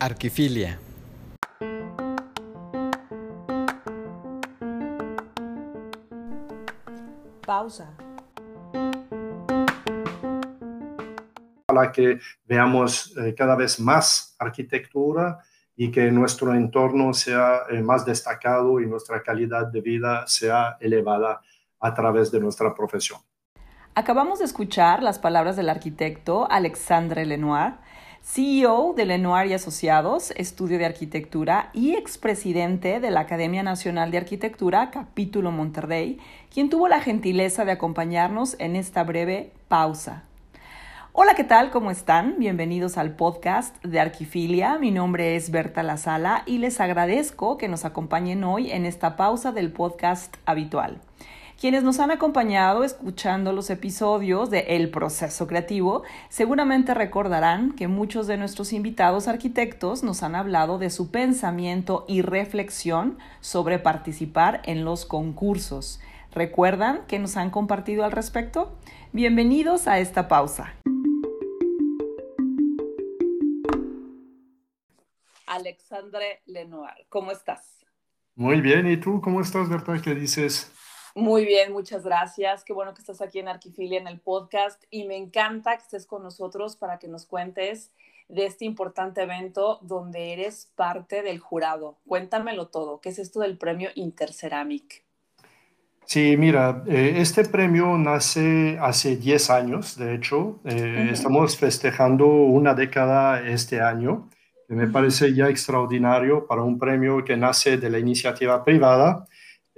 Arquifilia. Pausa. Para que veamos eh, cada vez más arquitectura y que nuestro entorno sea eh, más destacado y nuestra calidad de vida sea elevada a través de nuestra profesión. Acabamos de escuchar las palabras del arquitecto Alexandre Lenoir, CEO de Lenoir y Asociados, Estudio de Arquitectura y expresidente de la Academia Nacional de Arquitectura, capítulo Monterrey, quien tuvo la gentileza de acompañarnos en esta breve pausa. Hola, ¿qué tal? ¿Cómo están? Bienvenidos al podcast de Arquifilia. Mi nombre es Berta Lazala y les agradezco que nos acompañen hoy en esta pausa del podcast habitual. Quienes nos han acompañado escuchando los episodios de El proceso creativo seguramente recordarán que muchos de nuestros invitados arquitectos nos han hablado de su pensamiento y reflexión sobre participar en los concursos. ¿Recuerdan que nos han compartido al respecto? Bienvenidos a esta pausa. Alexandre Lenoir, ¿cómo estás? Muy bien, ¿y tú cómo estás, Berta? ¿Qué dices? Muy bien, muchas gracias. Qué bueno que estás aquí en Arquifilia en el podcast y me encanta que estés con nosotros para que nos cuentes de este importante evento donde eres parte del jurado. Cuéntamelo todo. ¿Qué es esto del premio Interceramic? Sí, mira, eh, este premio nace hace 10 años, de hecho. Eh, estamos festejando una década este año, que me parece ya extraordinario para un premio que nace de la iniciativa privada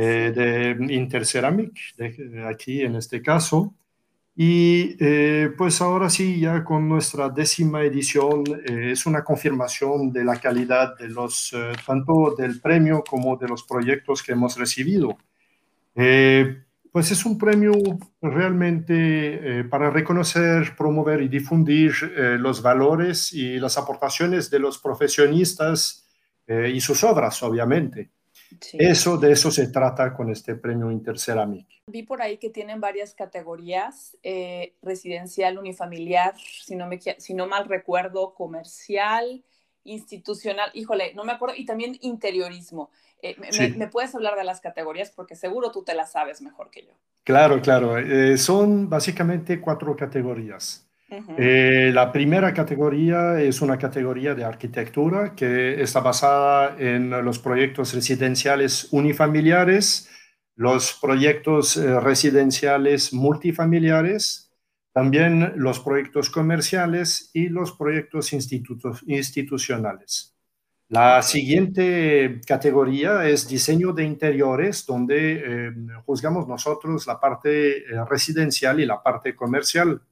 eh, de Interceramic, de, aquí en este caso. Y eh, pues ahora sí, ya con nuestra décima edición, eh, es una confirmación de la calidad de los, tanto del premio como de los proyectos que hemos recibido. pues es un premio realmente para reconocer, promover y difundir los valores y las aportaciones de los profesionistas y sus obras, obviamente. Eso, de eso se trata con este premio Interceramic. Vi por ahí que tienen varias categorías, eh, residencial, unifamiliar, si no, me, si no mal recuerdo, comercial, institucional, híjole, no me acuerdo, y también interiorismo. Eh, me, puedes hablar de las categorías? Porque seguro tú te las sabes mejor que yo. Claro, claro. Eh, son básicamente cuatro categorías. Eh, la primera categoría es una categoría de arquitectura que está basada en los proyectos residenciales unifamiliares, los proyectos eh, residenciales multifamiliares, también los proyectos comerciales y los proyectos institucionales. La siguiente categoría es diseño de interiores, donde eh, juzgamos nosotros la parte residencial y la parte comercial.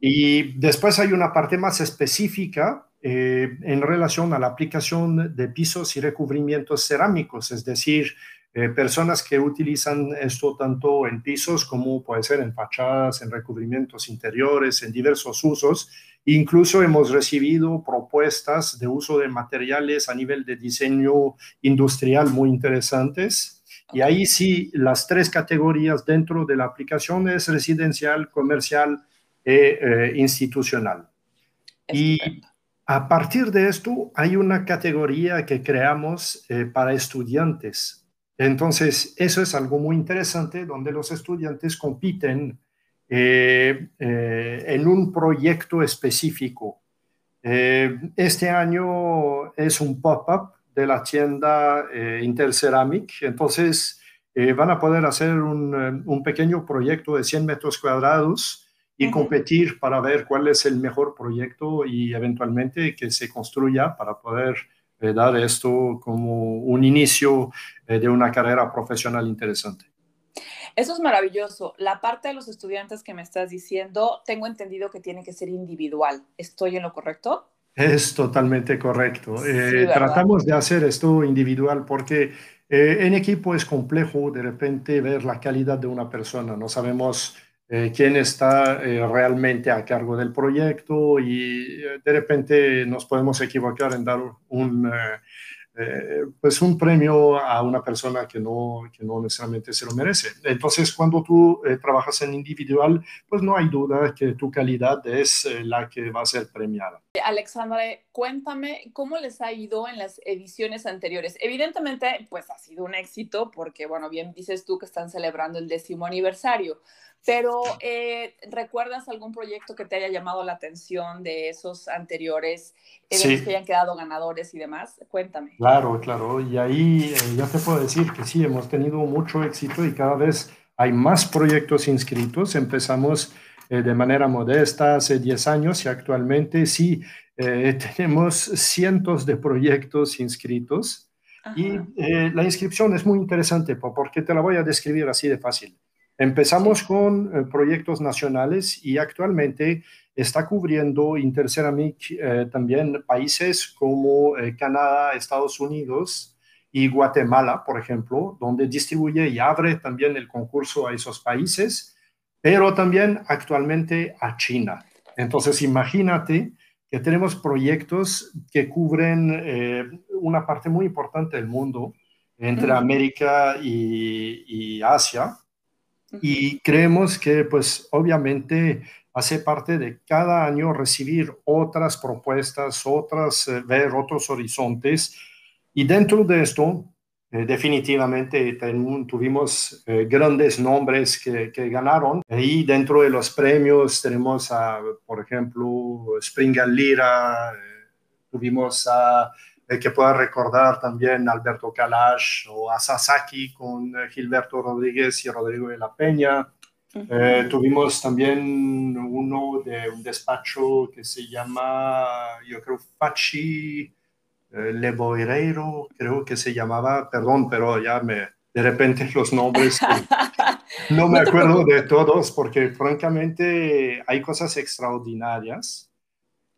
Y después hay una parte más específica eh, en relación a la aplicación de pisos y recubrimientos cerámicos, es decir, eh, personas que utilizan esto tanto en pisos como puede ser en fachadas, en recubrimientos interiores, en diversos usos. Incluso hemos recibido propuestas de uso de materiales a nivel de diseño industrial muy interesantes. Y ahí sí, las tres categorías dentro de la aplicación es residencial, comercial e, eh, institucional. Y a partir de esto hay una categoría que creamos eh, para estudiantes. Entonces, eso es algo muy interesante donde los estudiantes compiten eh, en un proyecto específico. este año es un pop-up de la tienda Interceramic. Entonces, van a poder hacer un, un, pequeño proyecto de 100 metros cuadrados y competir para ver cuál es el mejor proyecto y eventualmente que se construya para poder eh, dar esto como un inicio eh, de una carrera profesional interesante. Eso es maravilloso. La parte de los estudiantes que me estás diciendo, tengo entendido que tiene que ser individual. ¿Estoy en lo correcto? Es totalmente correcto. Eh, tratamos de hacer esto individual porque en equipo es complejo de repente ver la calidad de una persona. No sabemos eh, quién está eh, realmente a cargo del proyecto y eh, de repente nos podemos equivocar en dar un, eh, pues un premio a una persona que no, que no necesariamente se lo merece. Entonces, cuando tú eh, trabajas en individual, pues no hay duda que tu calidad es eh, la que va a ser premiada. Alexandra, cuéntame cómo les ha ido en las ediciones anteriores. Evidentemente, pues ha sido un éxito porque, bueno, bien dices tú que están celebrando el décimo aniversario, pero eh, ¿recuerdas algún proyecto que te haya llamado la atención de esos anteriores eventos que hayan quedado ganadores y demás? Cuéntame. Claro, claro. Y ahí eh, ya te puedo decir que sí, hemos tenido mucho éxito y cada vez hay más proyectos inscritos. Empezamos eh, de manera modesta hace 10 años y actualmente sí tenemos cientos de proyectos inscritos. Y la inscripción es muy interesante porque te la voy a describir así de fácil. Empezamos con eh, proyectos nacionales y actualmente está cubriendo Interceramic eh, también países como eh, Canadá, Estados Unidos y Guatemala, por ejemplo, donde distribuye y abre también el concurso a esos países, pero también actualmente a China. Entonces, imagínate que tenemos proyectos que cubren una parte muy importante del mundo entre América y Asia y creemos que pues obviamente hace parte de cada año recibir otras propuestas, otras, eh, ver otros horizontes. Y dentro de esto, eh, definitivamente tuvimos eh, grandes nombres que, que, ganaron. Y dentro de los premios tenemos a, por ejemplo, Springer Lira, tuvimos a que pueda recordar también Alberto Kalash o a Sasaki con eh, Gilberto Rodríguez y Rodrigo de la Peña. Eh, tuvimos también uno de un despacho que se llama, yo creo, Pachi eh, Leboireiro, creo que se llamaba, perdón, pero ya me, de repente los nombres, no me acuerdo de todos porque francamente hay cosas extraordinarias.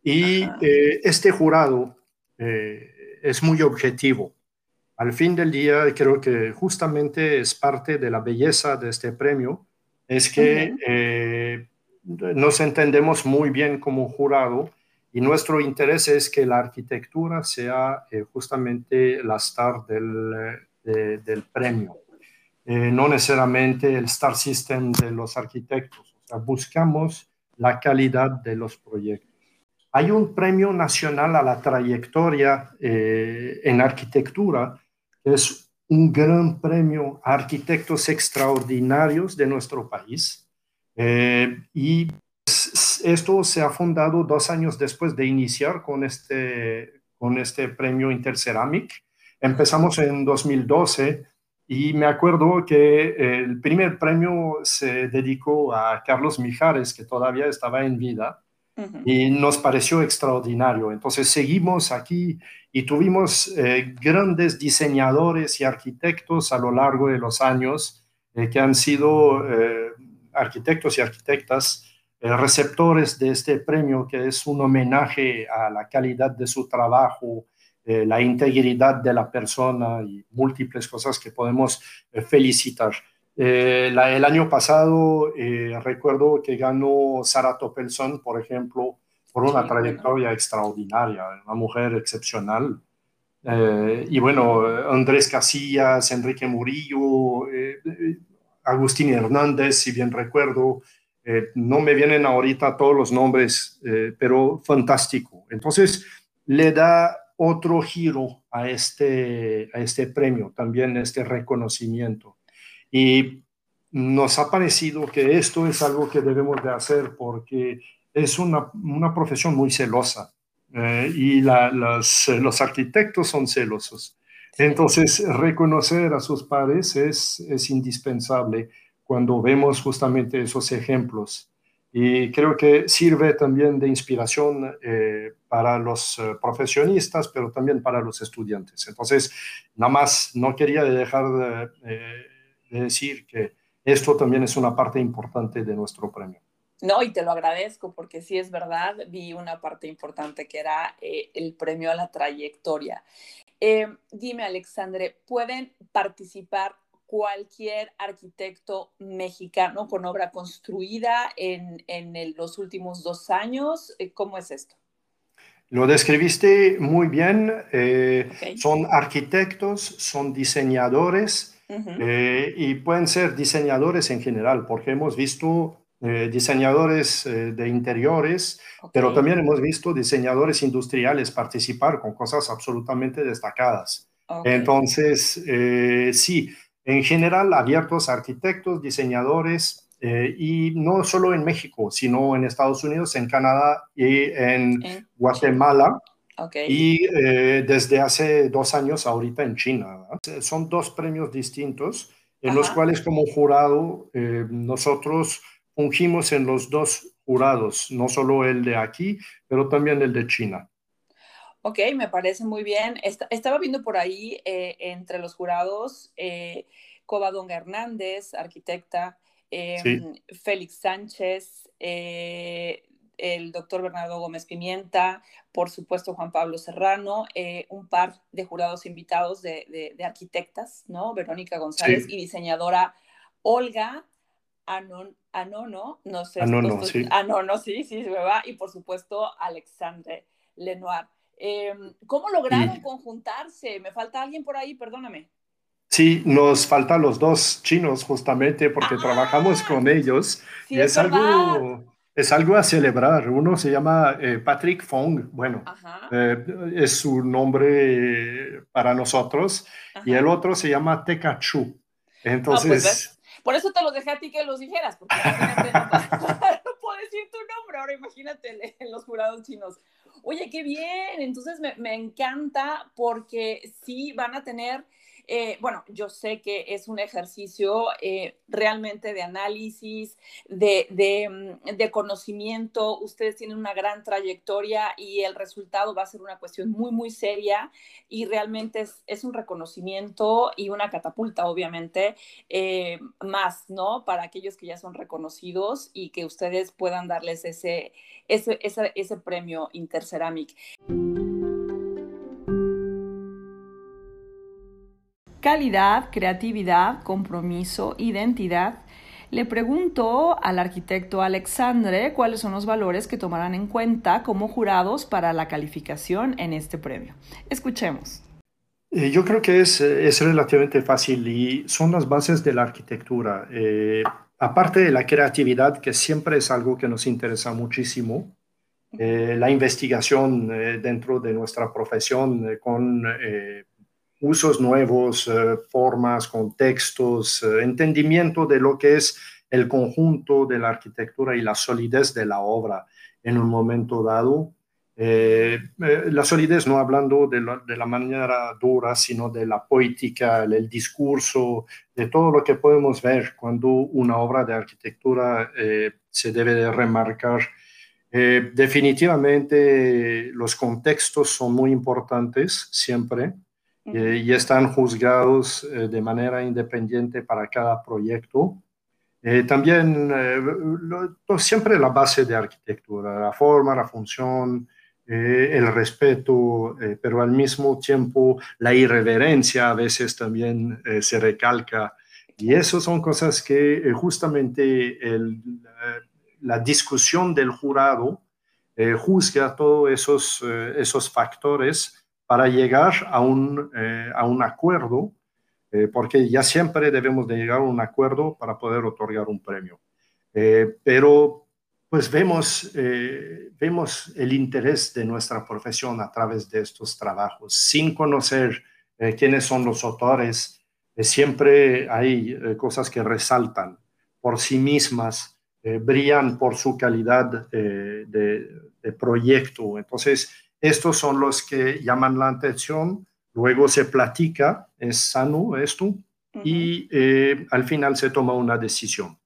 Y este jurado, es muy objetivo. Al fin del día, creo que justamente es parte de la belleza de este premio, es que eh, nos entendemos muy bien como jurado y nuestro interés es que la arquitectura sea eh, justamente la star del, del premio, eh, no necesariamente el star system de los arquitectos. O sea, buscamos la calidad de los proyectos. Hay un premio nacional a la trayectoria eh, en arquitectura, que es un gran premio a arquitectos extraordinarios de nuestro país. Eh, y esto se ha fundado dos años después de iniciar con este, con este premio Interceramic. Empezamos en 2012 y me acuerdo que el primer premio se dedicó a Carlos Mijares, que todavía estaba en vida y nos pareció extraordinario. Entonces seguimos aquí y tuvimos eh, grandes diseñadores y arquitectos a lo largo de los años eh, que han sido eh, arquitectos y arquitectas receptores de este premio que es un homenaje a la calidad de su trabajo, la integridad de la persona y múltiples cosas que podemos felicitar. Eh, el año pasado eh, recuerdo que ganó Sara Topelson, por ejemplo, por una trayectoria extraordinaria, una mujer excepcional. Eh, y bueno, Andrés Casillas, Enrique Murillo, Agustín Hernández, si bien recuerdo, no me vienen ahorita todos los nombres, pero fantástico. Entonces, le da otro giro a este, a este premio, también este reconocimiento. Y nos ha parecido que esto es algo que debemos de hacer porque es una, una profesión muy celosa eh, y los arquitectos son celosos. Entonces, reconocer a sus pares es, es indispensable cuando vemos justamente esos ejemplos. Y creo que sirve también de inspiración eh, para los eh, profesionistas, pero también para los estudiantes. Entonces, nada más, no quería dejar de decir que esto también es una parte importante de nuestro premio. No, y te lo agradezco porque sí es verdad, vi una parte importante que era eh, el premio a la trayectoria. Eh, dime, Alexandre, ¿pueden participar cualquier arquitecto mexicano con obra construida en, en los últimos dos años? Eh, ¿Cómo es esto? Lo describiste muy bien. Son arquitectos, son diseñadores y pueden ser diseñadores en general, porque hemos visto diseñadores de interiores, pero también hemos visto diseñadores industriales participar con cosas absolutamente destacadas. Entonces, sí, en general abiertos a arquitectos, diseñadores, eh, y no solo en México, sino en Estados Unidos, en Canadá y en Guatemala. Y eh, desde hace dos años ahorita en China. Son dos premios distintos en los cuales como jurado eh, nosotros fungimos en los dos jurados, no solo el de aquí, pero también el de China. Ok, me parece muy bien. estaba viendo por ahí eh, entre los jurados eh, Covadonga Hernández, arquitecta, em, Félix Sánchez, eh, el doctor Bernardo Gómez Pimienta, por supuesto Juan Pablo Serrano, eh, un par de jurados invitados de, arquitectas, ¿no? Verónica González y diseñadora Olga Anon, Anono, no sé. Anono, sí. Anono, sí, sí, se me va. Y por supuesto Alexandre Lenoir. Em, ¿Cómo lograron conjuntarse? Me falta alguien por ahí, perdóname. Sí, nos faltan los dos chinos justamente porque trabajamos ah, con ellos y es, algo, es algo a celebrar. Uno se llama eh, Patrick Fong, bueno, eh, es su nombre para nosotros, y el otro se llama Teka Chu. Pues, Entonces... por eso te los dejé a ti que los dijeras, porque no, puedo decir tu nombre, ahora imagínate en los jurados chinos. Oye, qué bien, entonces me, me encanta porque sí van a tener eh, bueno, yo sé que es un ejercicio eh, realmente de análisis, de, mm, de, conocimiento. Ustedes tienen una gran trayectoria y el resultado va a ser una cuestión muy, muy seria y realmente es, es un reconocimiento y una catapulta, obviamente, eh, más, ¿no? Para aquellos que ya son reconocidos y que ustedes puedan darles ese, ese, ese, ese premio Interceramic. Calidad, creatividad, compromiso, identidad. Le preguntó al arquitecto Alexandre cuáles son los valores que tomarán en cuenta como jurados para la calificación en este premio. Escuchemos. Eh, yo creo que es, es, relativamente fácil y son las bases de la arquitectura. Eh, aparte de la creatividad, que siempre es algo que nos interesa muchísimo, eh, la investigación dentro de nuestra profesión con usos nuevos, eh, formas, contextos, eh, entendimiento de lo que es el conjunto de la arquitectura y la solidez de la obra en un momento dado. Eh, la solidez no hablando de la, manera dura, sino de la poética, el, discurso, de todo lo que podemos ver cuando una obra de arquitectura se debe de remarcar. definitivamente los contextos son muy importantes siempre. Eh, y están juzgados eh, de manera independiente para cada proyecto. Eh, también siempre la base de arquitectura, la forma, la función, el respeto, pero al mismo tiempo la irreverencia a veces también se recalca. Y eso son cosas que justamente la discusión del jurado juzga todos esos, esos factores para llegar a un, eh, a un acuerdo, eh, porque ya siempre debemos de llegar a un acuerdo para poder otorgar un premio. Eh, pero pues vemos, vemos el interés de nuestra profesión a través de estos trabajos, sin conocer quiénes son los autores. siempre hay cosas que resaltan por sí mismas, brillan por su calidad de, de proyecto. Entonces, estos son los que llaman la atención, luego se platica, es sano esto, y eh, al final se toma una decisión.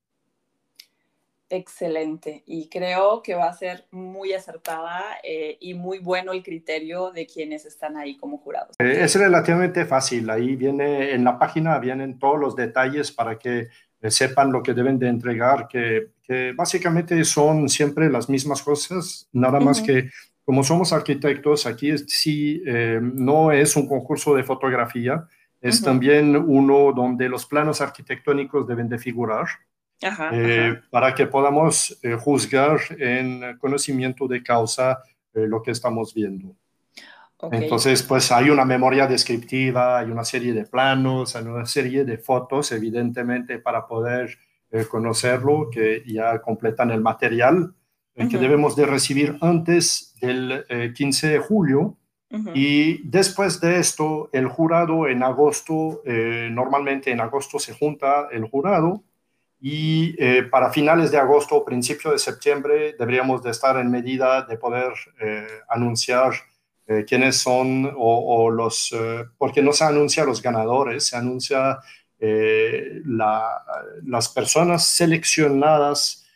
Excelente. Y creo que va a ser muy acertada eh, y muy bueno el criterio de quienes están ahí como jurados. Eh, es relativamente fácil. Ahí viene, en la página vienen todos los detalles para que sepan lo que deben de entregar, que, básicamente son siempre las mismas cosas, nada más que como somos arquitectos, aquí sí eh, no es un concurso de fotografía, es también uno donde los planos arquitectónicos deben de figurar eh, para que podamos eh, juzgar en conocimiento de causa lo que estamos viendo. Entonces, pues hay una memoria descriptiva, hay una serie de planos, hay una serie de fotos, evidentemente, para poder conocerlo, que ya completan el material que debemos de recibir antes del 15 de julio. Y después de esto, el jurado en agosto, eh, normalmente en agosto se junta el jurado. Y eh, para finales de agosto o principio de septiembre deberíamos de estar en medida de poder eh, anunciar quiénes son o, los, porque no se anuncia los ganadores, se anuncia las personas seleccionadas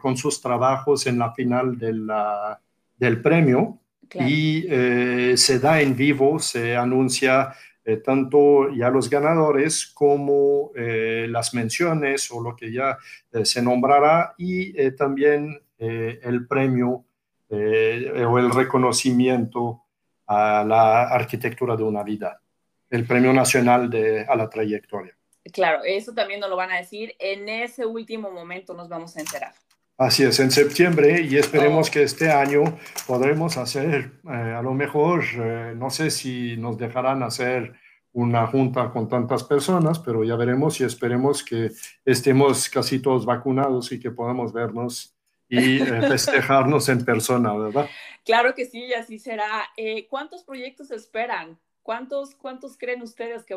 con sus trabajos en la final del premio y eh, se da en vivo, se anuncia eh, tanto ya los ganadores como eh, las menciones o lo que ya se nombrará y también el premio o el reconocimiento a la arquitectura de una vida, el premio nacional de, a la trayectoria. Claro, eso también nos lo van a decir. En ese último momento nos vamos a enterar. Así es, en septiembre y esperemos que este año podremos hacer, eh, a lo mejor, eh, no sé si nos dejarán hacer una junta con tantas personas, pero ya veremos y esperemos que estemos casi todos vacunados y que podamos vernos y eh, festejarnos en persona, ¿verdad? Claro que sí, y así será. ¿Cuántos proyectos esperan? ¿Cuántos, cuántos creen ustedes que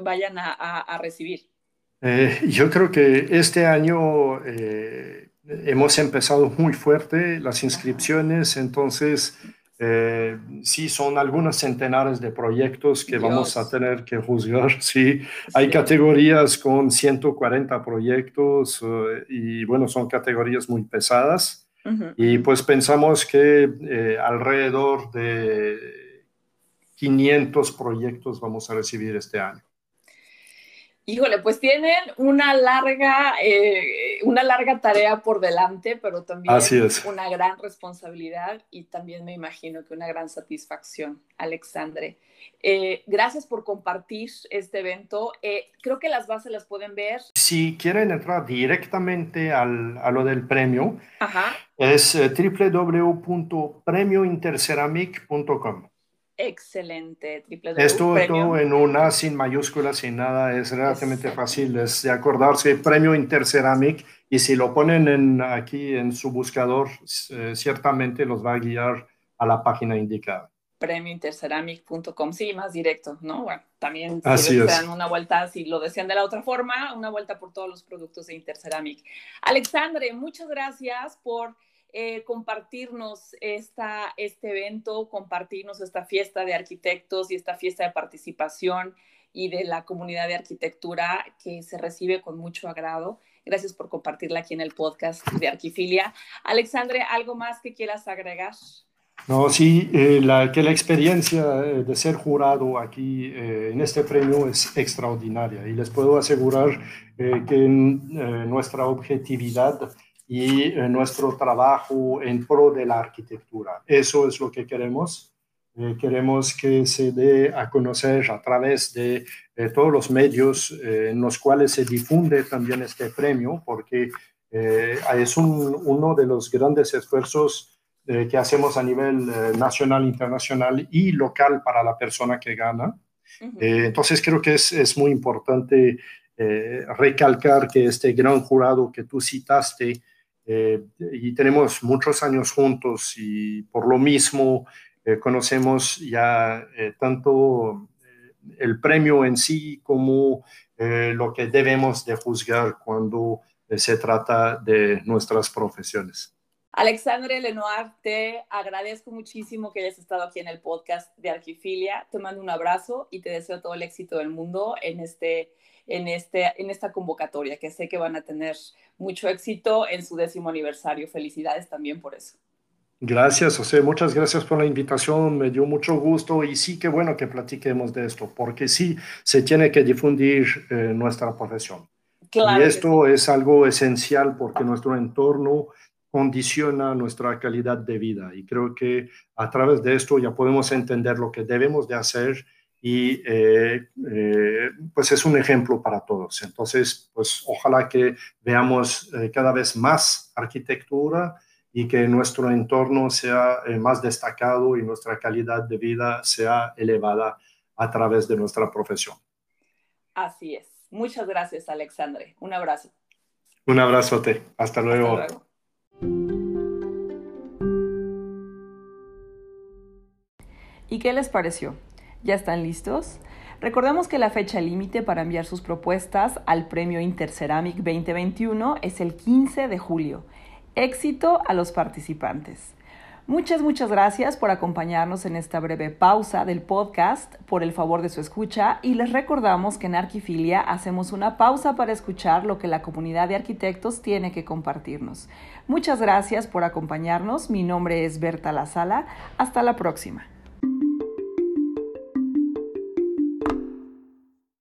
vayan a, a recibir? yo creo que este año hemos empezado muy fuerte las inscripciones, entonces eh, sí son algunos centenares de proyectos que vamos a tener que juzgar. Sí, hay categorías con 140 proyectos eh, y bueno, son categorías muy pesadas. Y pues pensamos que eh, alrededor de 500 proyectos vamos a recibir este año. Híjole, pues tienen una larga, eh, una larga tarea por delante, pero también una gran responsabilidad y también me imagino que una gran satisfacción, Alexandre. Eh, gracias por compartir este evento. Eh, creo que las bases las pueden ver. Si quieren entrar directamente al, a lo del premio, es www.premiointerceramic.com. Excelente, triple Esto en una, sin mayúsculas, sin nada, es relativamente fácil es de acordarse. Premio Interceramic, y si lo ponen en, aquí en su buscador, eh, ciertamente los va a guiar a la página indicada. Premiointerceramic.com, sí, más directo, ¿no? Bueno, también si dan una vuelta, si lo desean de la otra forma, una vuelta por todos los productos de Interceramic. Alexandre, muchas gracias por eh, compartirnos esta, este evento, compartirnos esta fiesta de arquitectos y esta fiesta de participación y de la comunidad de arquitectura que se recibe con mucho agrado. Gracias por compartirla aquí en el podcast de Arquifilia. Alexandre, ¿algo más que quieras agregar? No, sí, eh, la, que la experiencia eh, de ser jurado aquí en este premio es extraordinaria y les puedo asegurar que nuestra objetividad y eh, nuestro trabajo en pro de la arquitectura. Eso es lo que queremos. Eh, queremos que se dé a conocer a través de todos los medios eh, en los cuales se difunde también este premio, porque es uno de los grandes esfuerzos que hacemos a nivel nacional, internacional y local para la persona que gana. entonces creo que es, es muy importante recalcar que este gran jurado que tú citaste, eh, y tenemos muchos años juntos y por lo mismo eh, conocemos ya eh, tanto el premio en sí como lo que debemos de juzgar cuando se trata de nuestras profesiones. Alexandre Lenoir, te agradezco muchísimo que hayas estado aquí en el podcast de Arquifilia. Te mando un abrazo y te deseo todo el éxito del mundo en este en, este, en esta convocatoria, que sé que van a tener mucho éxito en su décimo aniversario. Felicidades también por eso. Gracias, José. Muchas gracias por la invitación. Me dio mucho gusto y sí que bueno que platiquemos de esto, porque sí se tiene que difundir eh, nuestra profesión. y esto es algo esencial porque nuestro entorno condiciona nuestra calidad de vida y creo que a través de esto ya podemos entender lo que debemos de hacer y eh, eh, pues es un ejemplo para todos. Entonces, pues ojalá que veamos eh, cada vez más arquitectura y que nuestro entorno sea eh, más destacado y nuestra calidad de vida sea elevada a través de nuestra profesión. Así es. Muchas gracias, Alexandre. Un abrazo. Un abrazote. Hasta luego. Hasta luego. ¿Y qué les pareció? ¿Ya están listos? Recordemos que la fecha límite para enviar sus propuestas al Premio Interceramic 2021 es el 15 de julio. Éxito a los participantes. Muchas, muchas gracias por acompañarnos en esta breve pausa del podcast, por el favor de su escucha y les recordamos que en Arquifilia hacemos una pausa para escuchar lo que la comunidad de arquitectos tiene que compartirnos. Muchas gracias por acompañarnos. Mi nombre es Berta La Sala. Hasta la próxima.